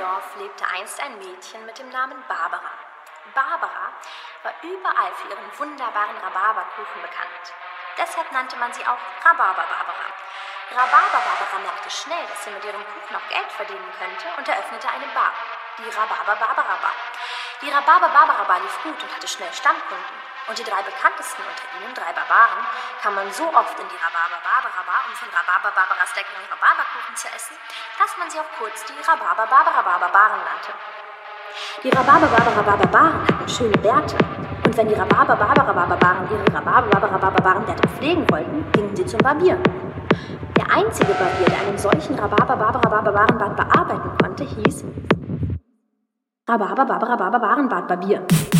Dorf lebte einst ein Mädchen mit dem Namen Barbara. Barbara war überall für ihren wunderbaren Rhabarberkuchen bekannt. Deshalb nannte man sie auch Rhabarber-Barbara. Rhabarber-Barbara merkte schnell, dass sie mit ihrem Kuchen auch Geld verdienen könnte und eröffnete eine Bar, die Rhabarber-Barbara-Bar. Die Rhabarber-Barbara-Bar lief gut und hatte schnell Stammkunden. Und die drei bekanntesten unter ihnen, drei Barbaren, kam man so oft in die Rhabarber-Barbara-Bar, um von Rhabarber-Barbaras leckeren Rhabarberkuchen zu essen, dass man sie auch kurz die Rhabarber-Barbara-Barbaren nannte. Die Rhabarber-Barbara-Barbaren hatten schöne Bärte. Und wenn die Rhabarber-Barbara-Barbaren ihre Rhabarber-Barbara-Barbaren-Bärte pflegen wollten, gingen sie zum Barbier. Der einzige Barbier, der einen solchen Rhabarber-Barbara-Barbarenbart bearbeiten konnte, hieß Rhabarber, Barbara, Barbarenbart, Barbier.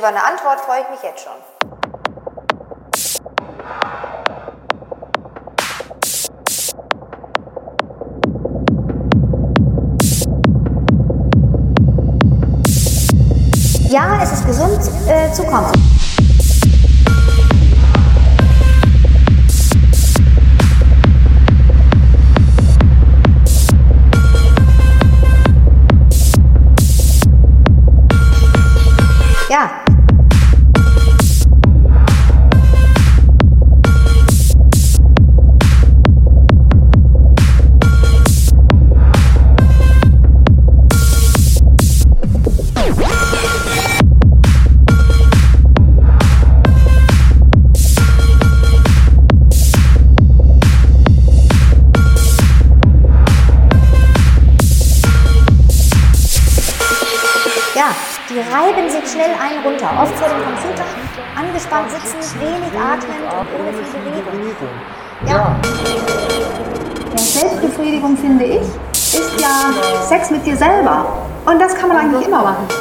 Über eine Antwort freue ich mich jetzt schon. Ja, es ist gesund äh, zu kommen. geht schnell ein runter, oft vor dem Computer, angespannt sitzen, wenig atmen und ohne viel Bewegung. Ja. Selbstbefriedigung, finde ich, ist ja Sex mit dir selber. Und das kann man eigentlich immer machen.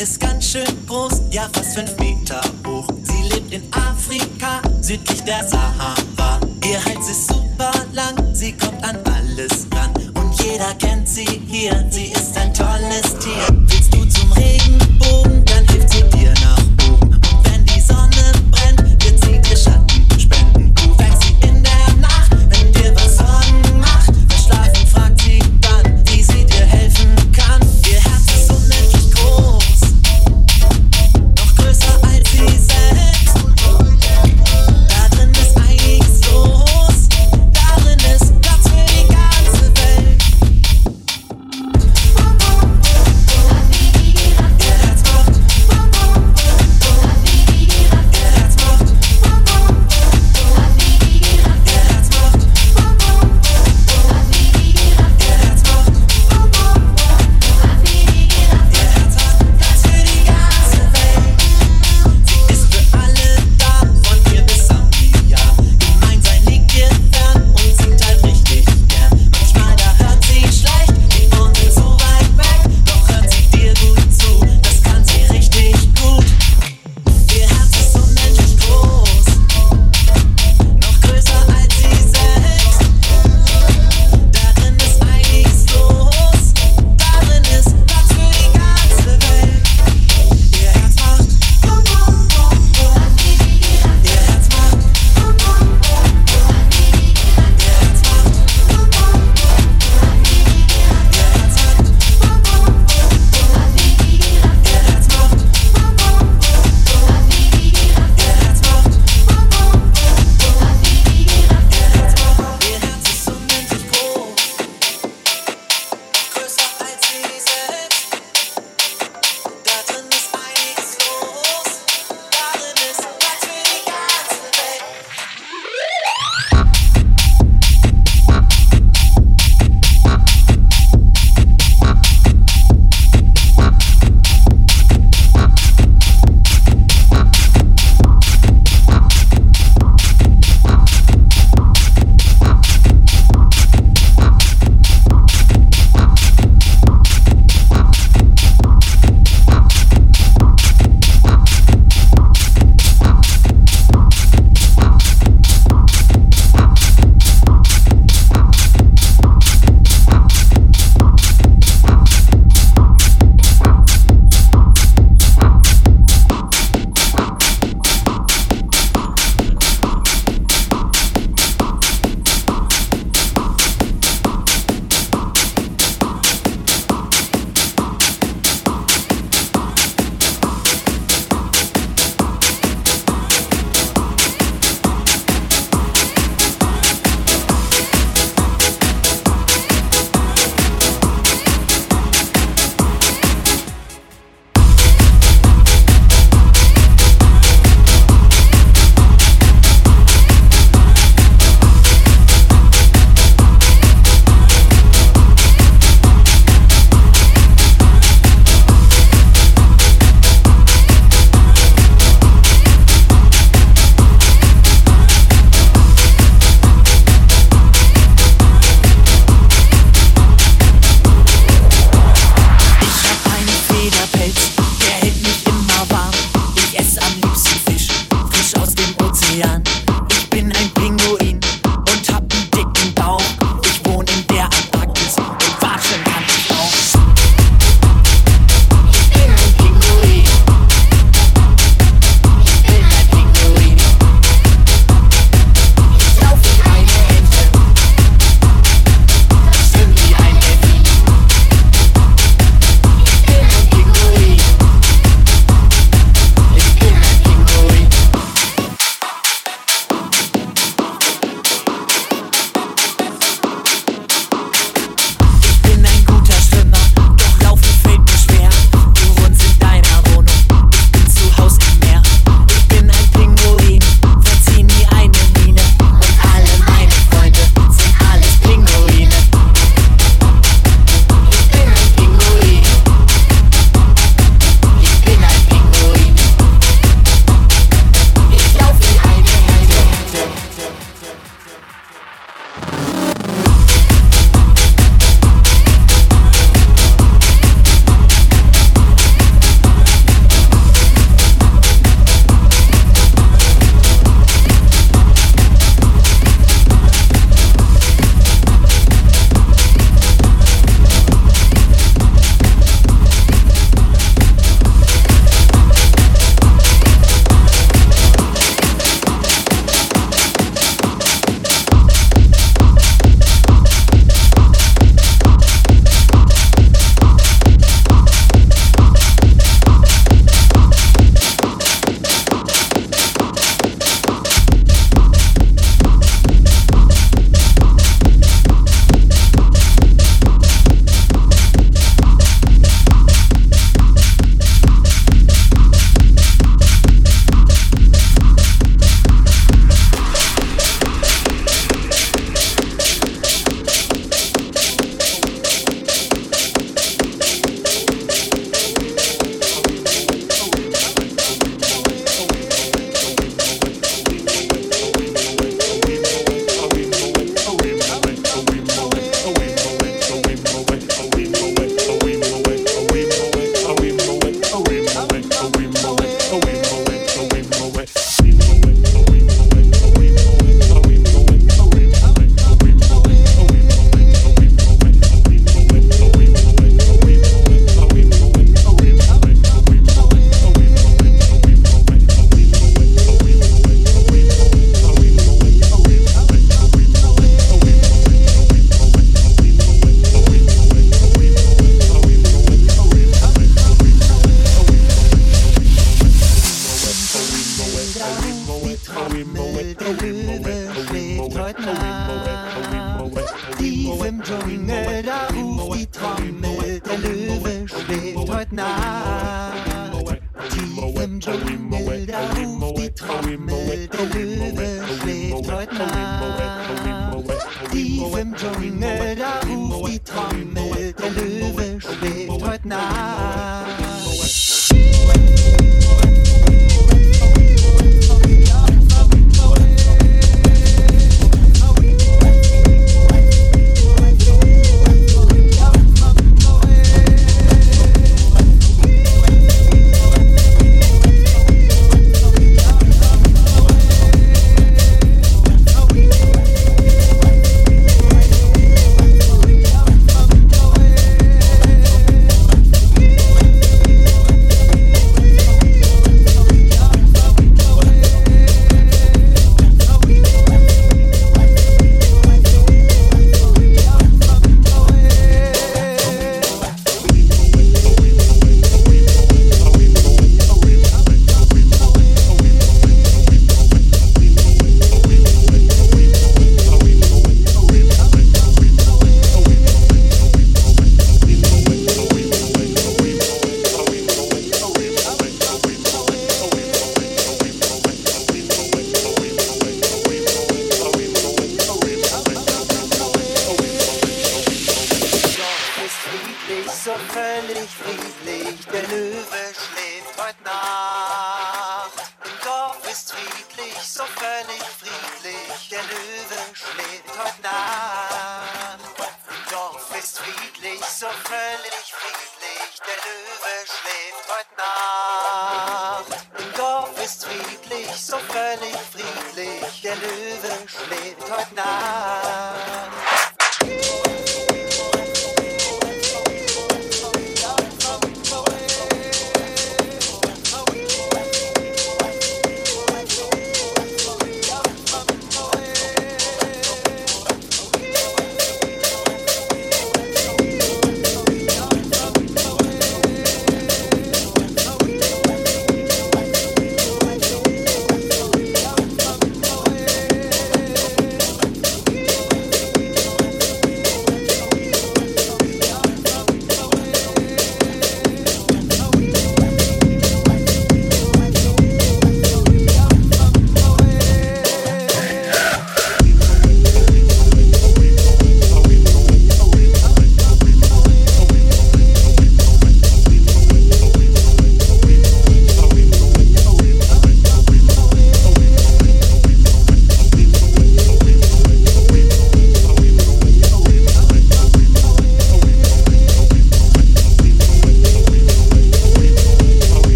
Ist ganz schön groß, ja fast fünf Meter hoch. Sie lebt in Afrika, südlich der Sahara. Ihr Hals ist super lang, sie kommt an alles ran. Und jeder kennt sie hier, sie ist ein tolles Tier.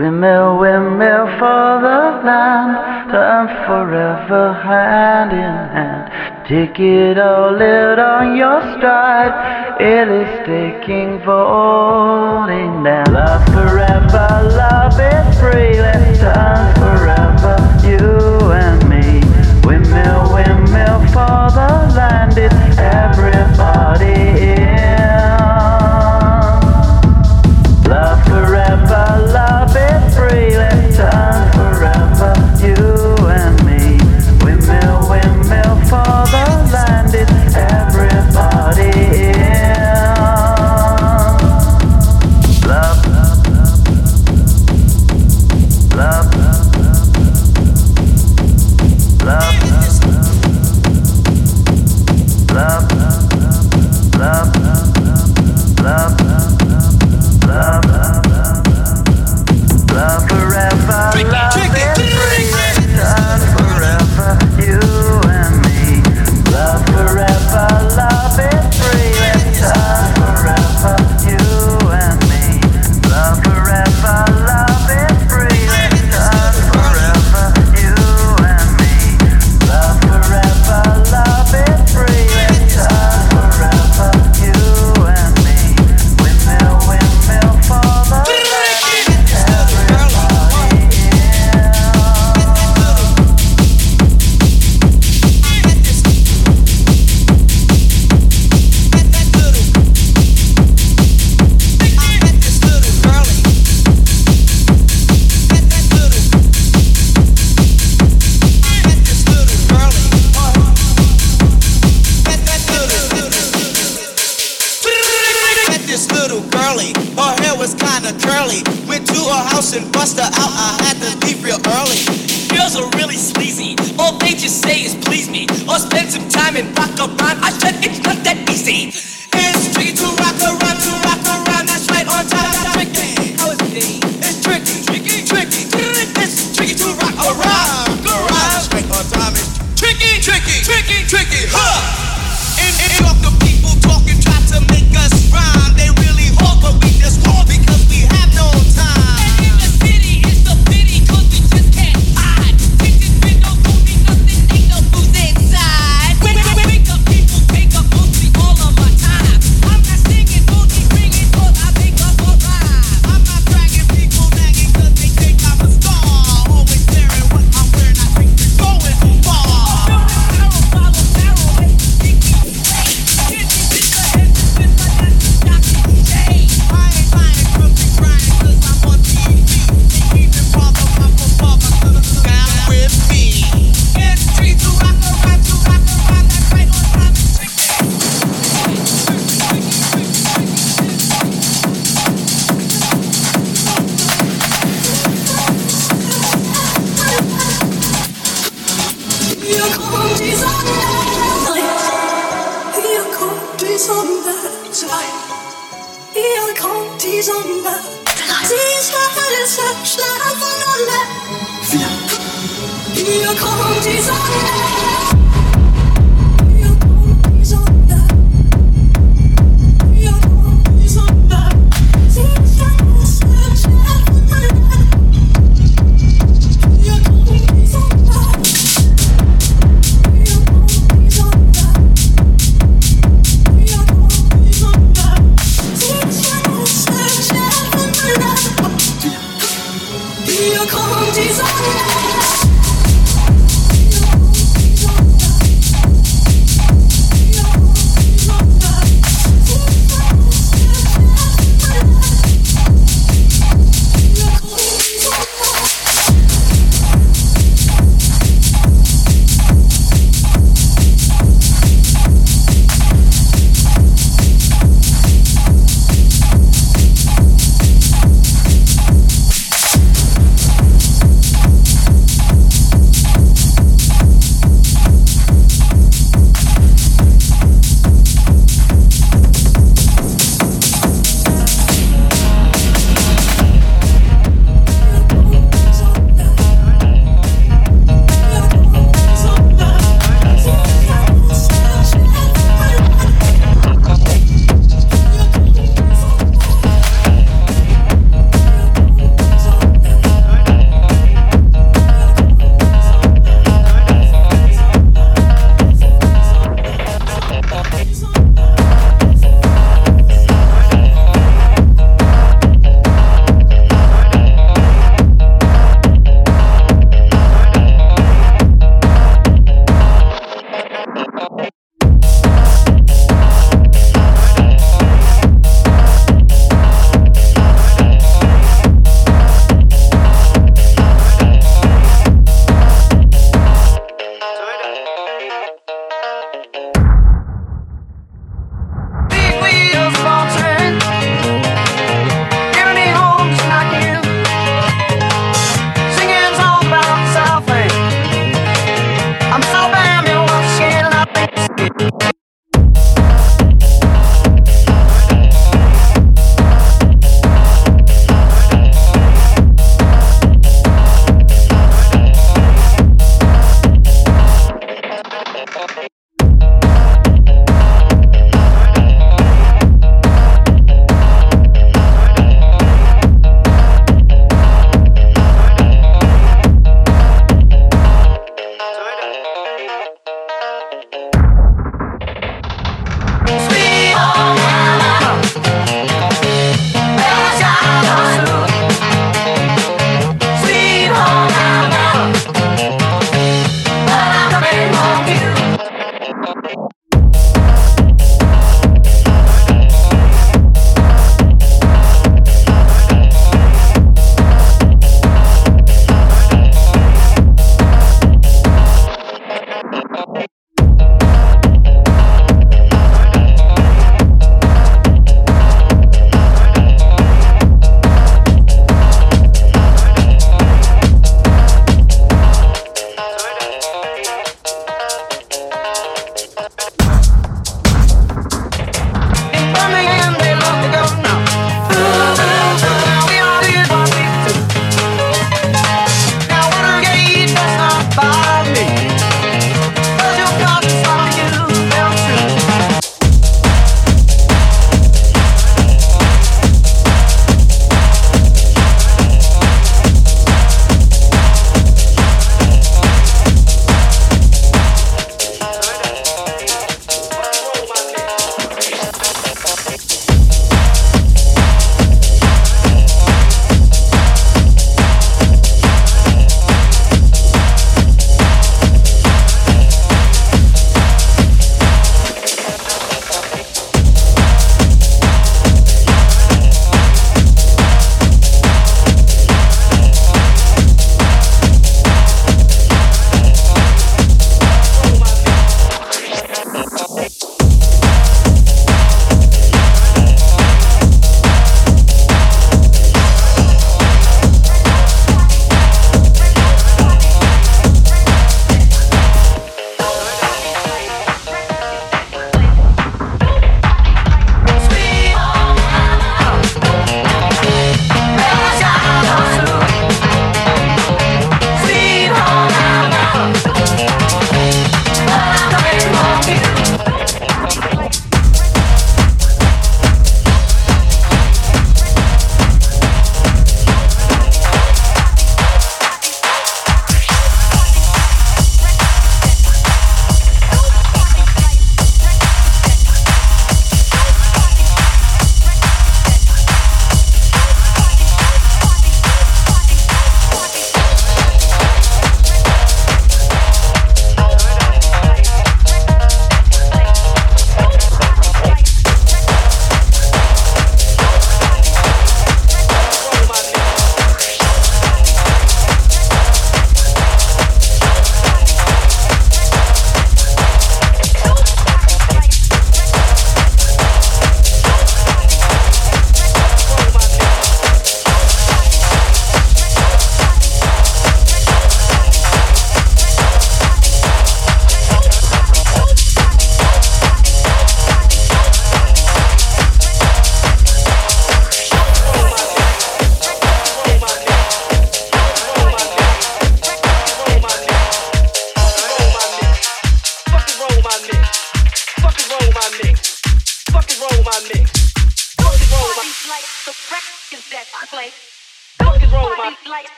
Windmill, windmill for the land, time forever hand in hand. Take it all, live on your stride. It is taking falling down. Love forever, love is free. Let's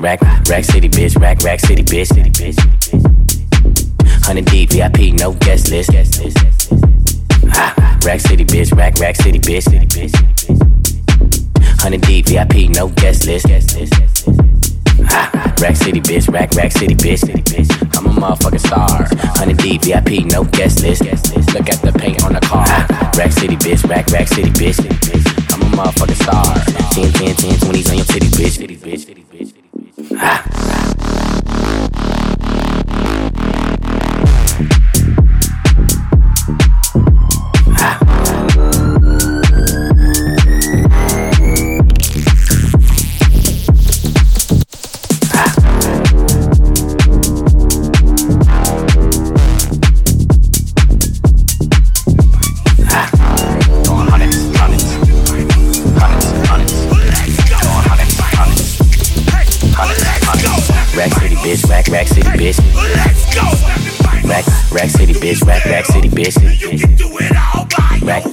Rack, rack city, bitch, rack, rack city, bitch, city, bitch. Hundred deep, VIP, no guest list. Ah, rack city, bitch, rack, rack city, bitch, city, bitch. Hundred deep, VIP, no guest list. Ah, rack city, bitch, rack, rack city, bitch, city, bitch. I'm a motherfucking star. Hundred deep, VIP, no guest list. Look at the paint on the car. Ah, rack city, bitch, rack, rack city, bitch, city, bitch. I'm a motherfucking star. 10, 10, 10, 20s on your titty, bitch, titty, bitch, titty. Ah. bitch. Let's go. Rack, rack city bitch, rack, rack city bitch. You can do it all by Rack,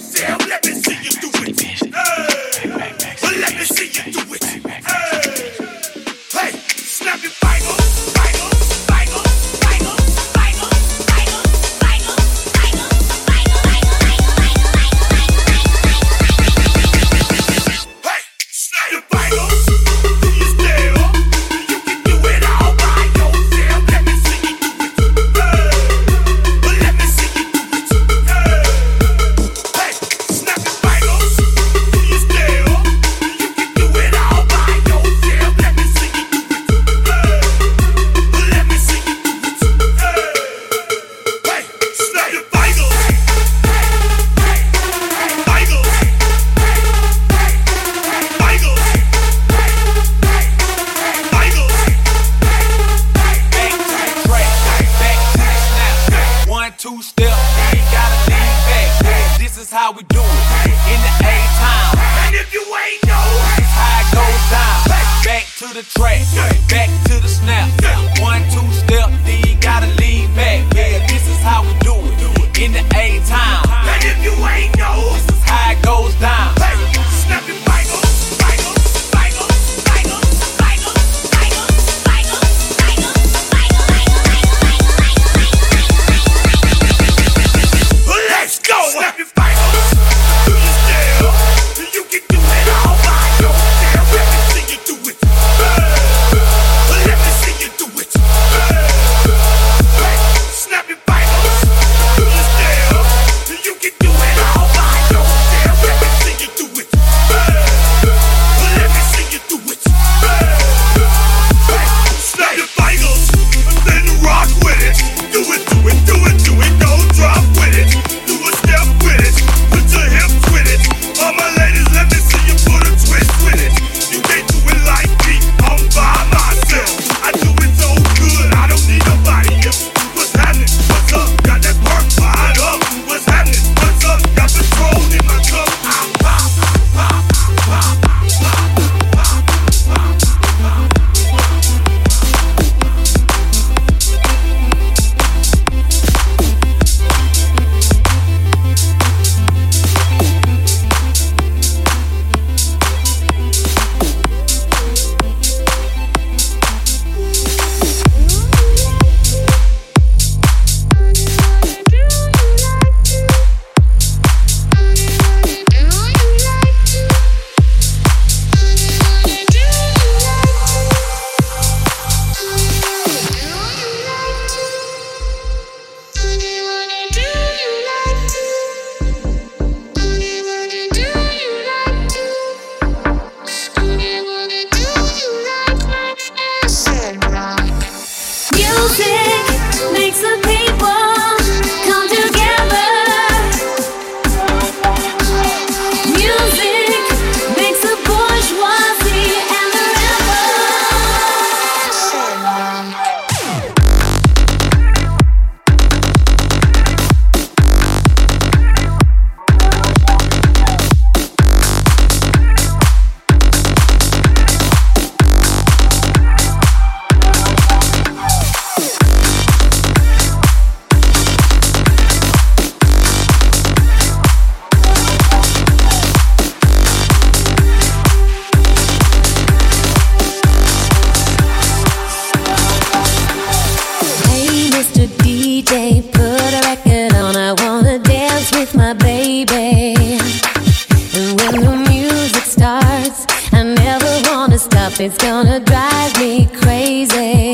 It's gonna drive me crazy.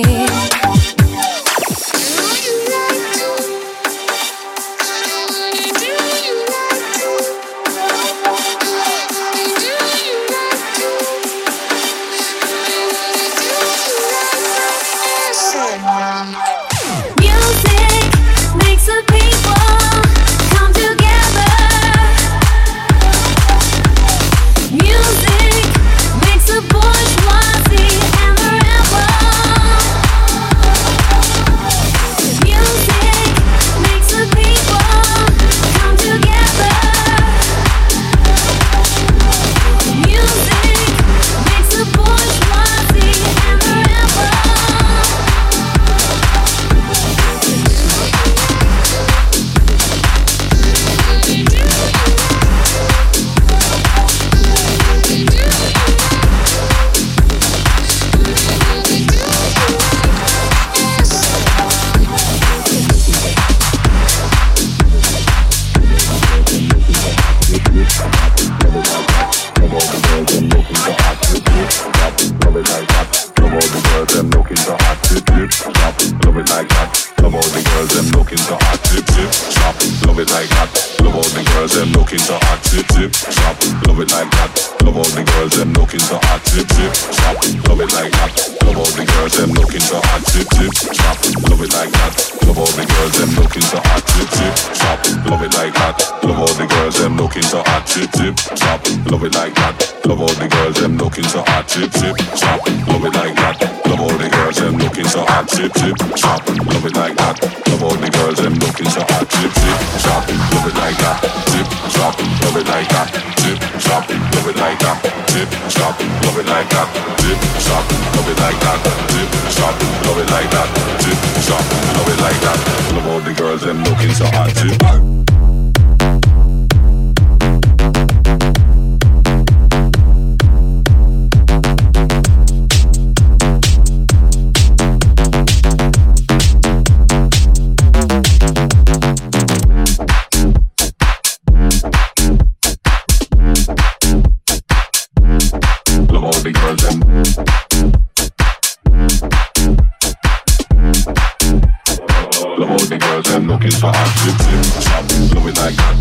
Looking so hot. Tip top, love it like that.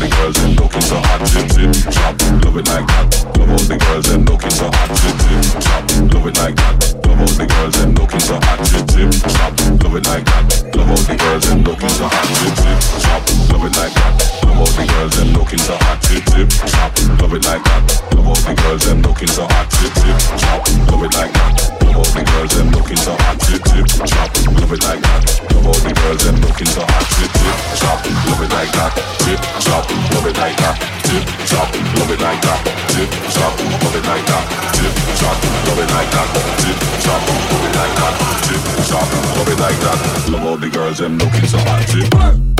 The girls them looking so hot. Tip tip top, love it like that. Love all the girls them looking so hot. Tip tip top, love it like that. Love all the girls them looking so hot. Tip tip top, love it like that. Love all the girls them looking so hot. Tip tip top, love it like that. Love all the girls them looking so hot. Tip tip top, love it like that. The girls them looking hot. Love it like that. All the girls them looking so hot. Tip tip top, love it like that. All the girls them looking so hot. Tip tip top, love it like that. Tip top, love it like that. Tip top, love it like that. Tip top, love it like that. Tip top, love it like that. Tip top, love it like that. Love all the girls them looking so hot.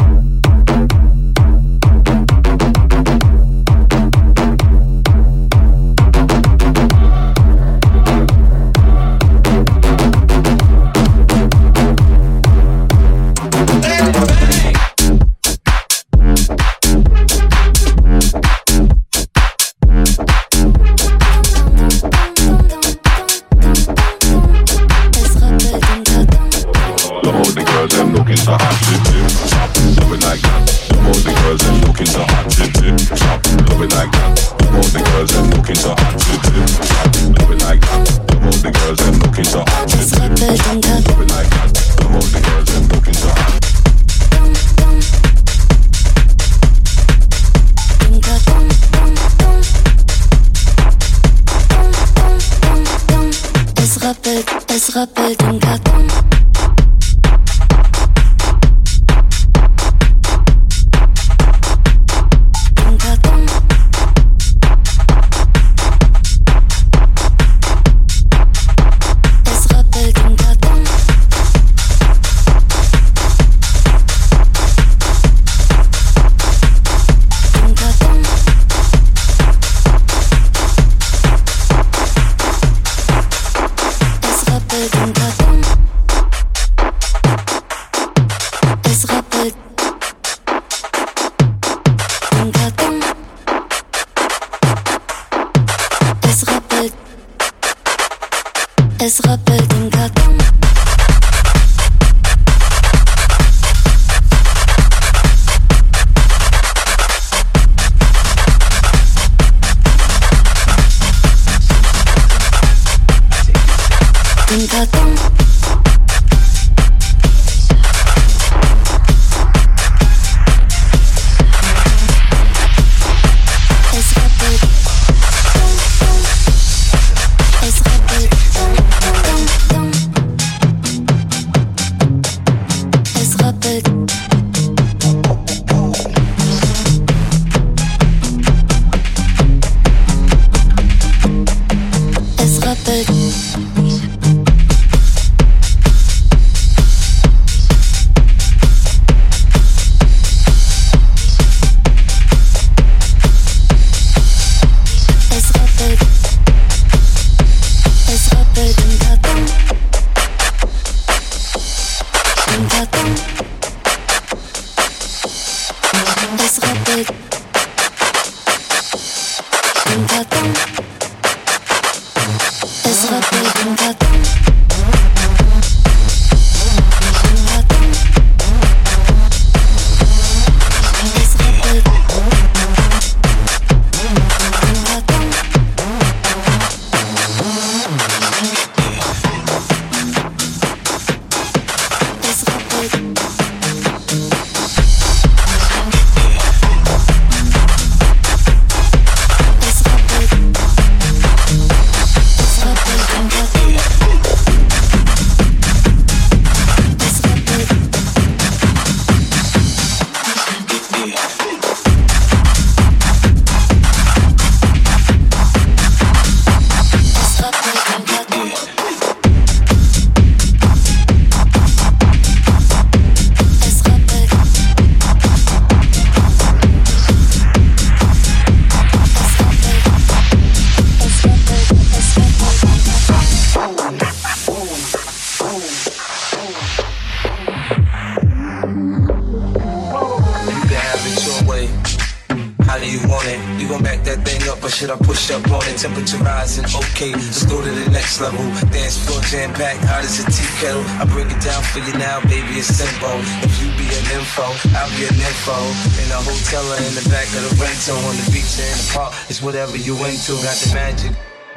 You into. Got the magic,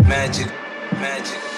magic, magic.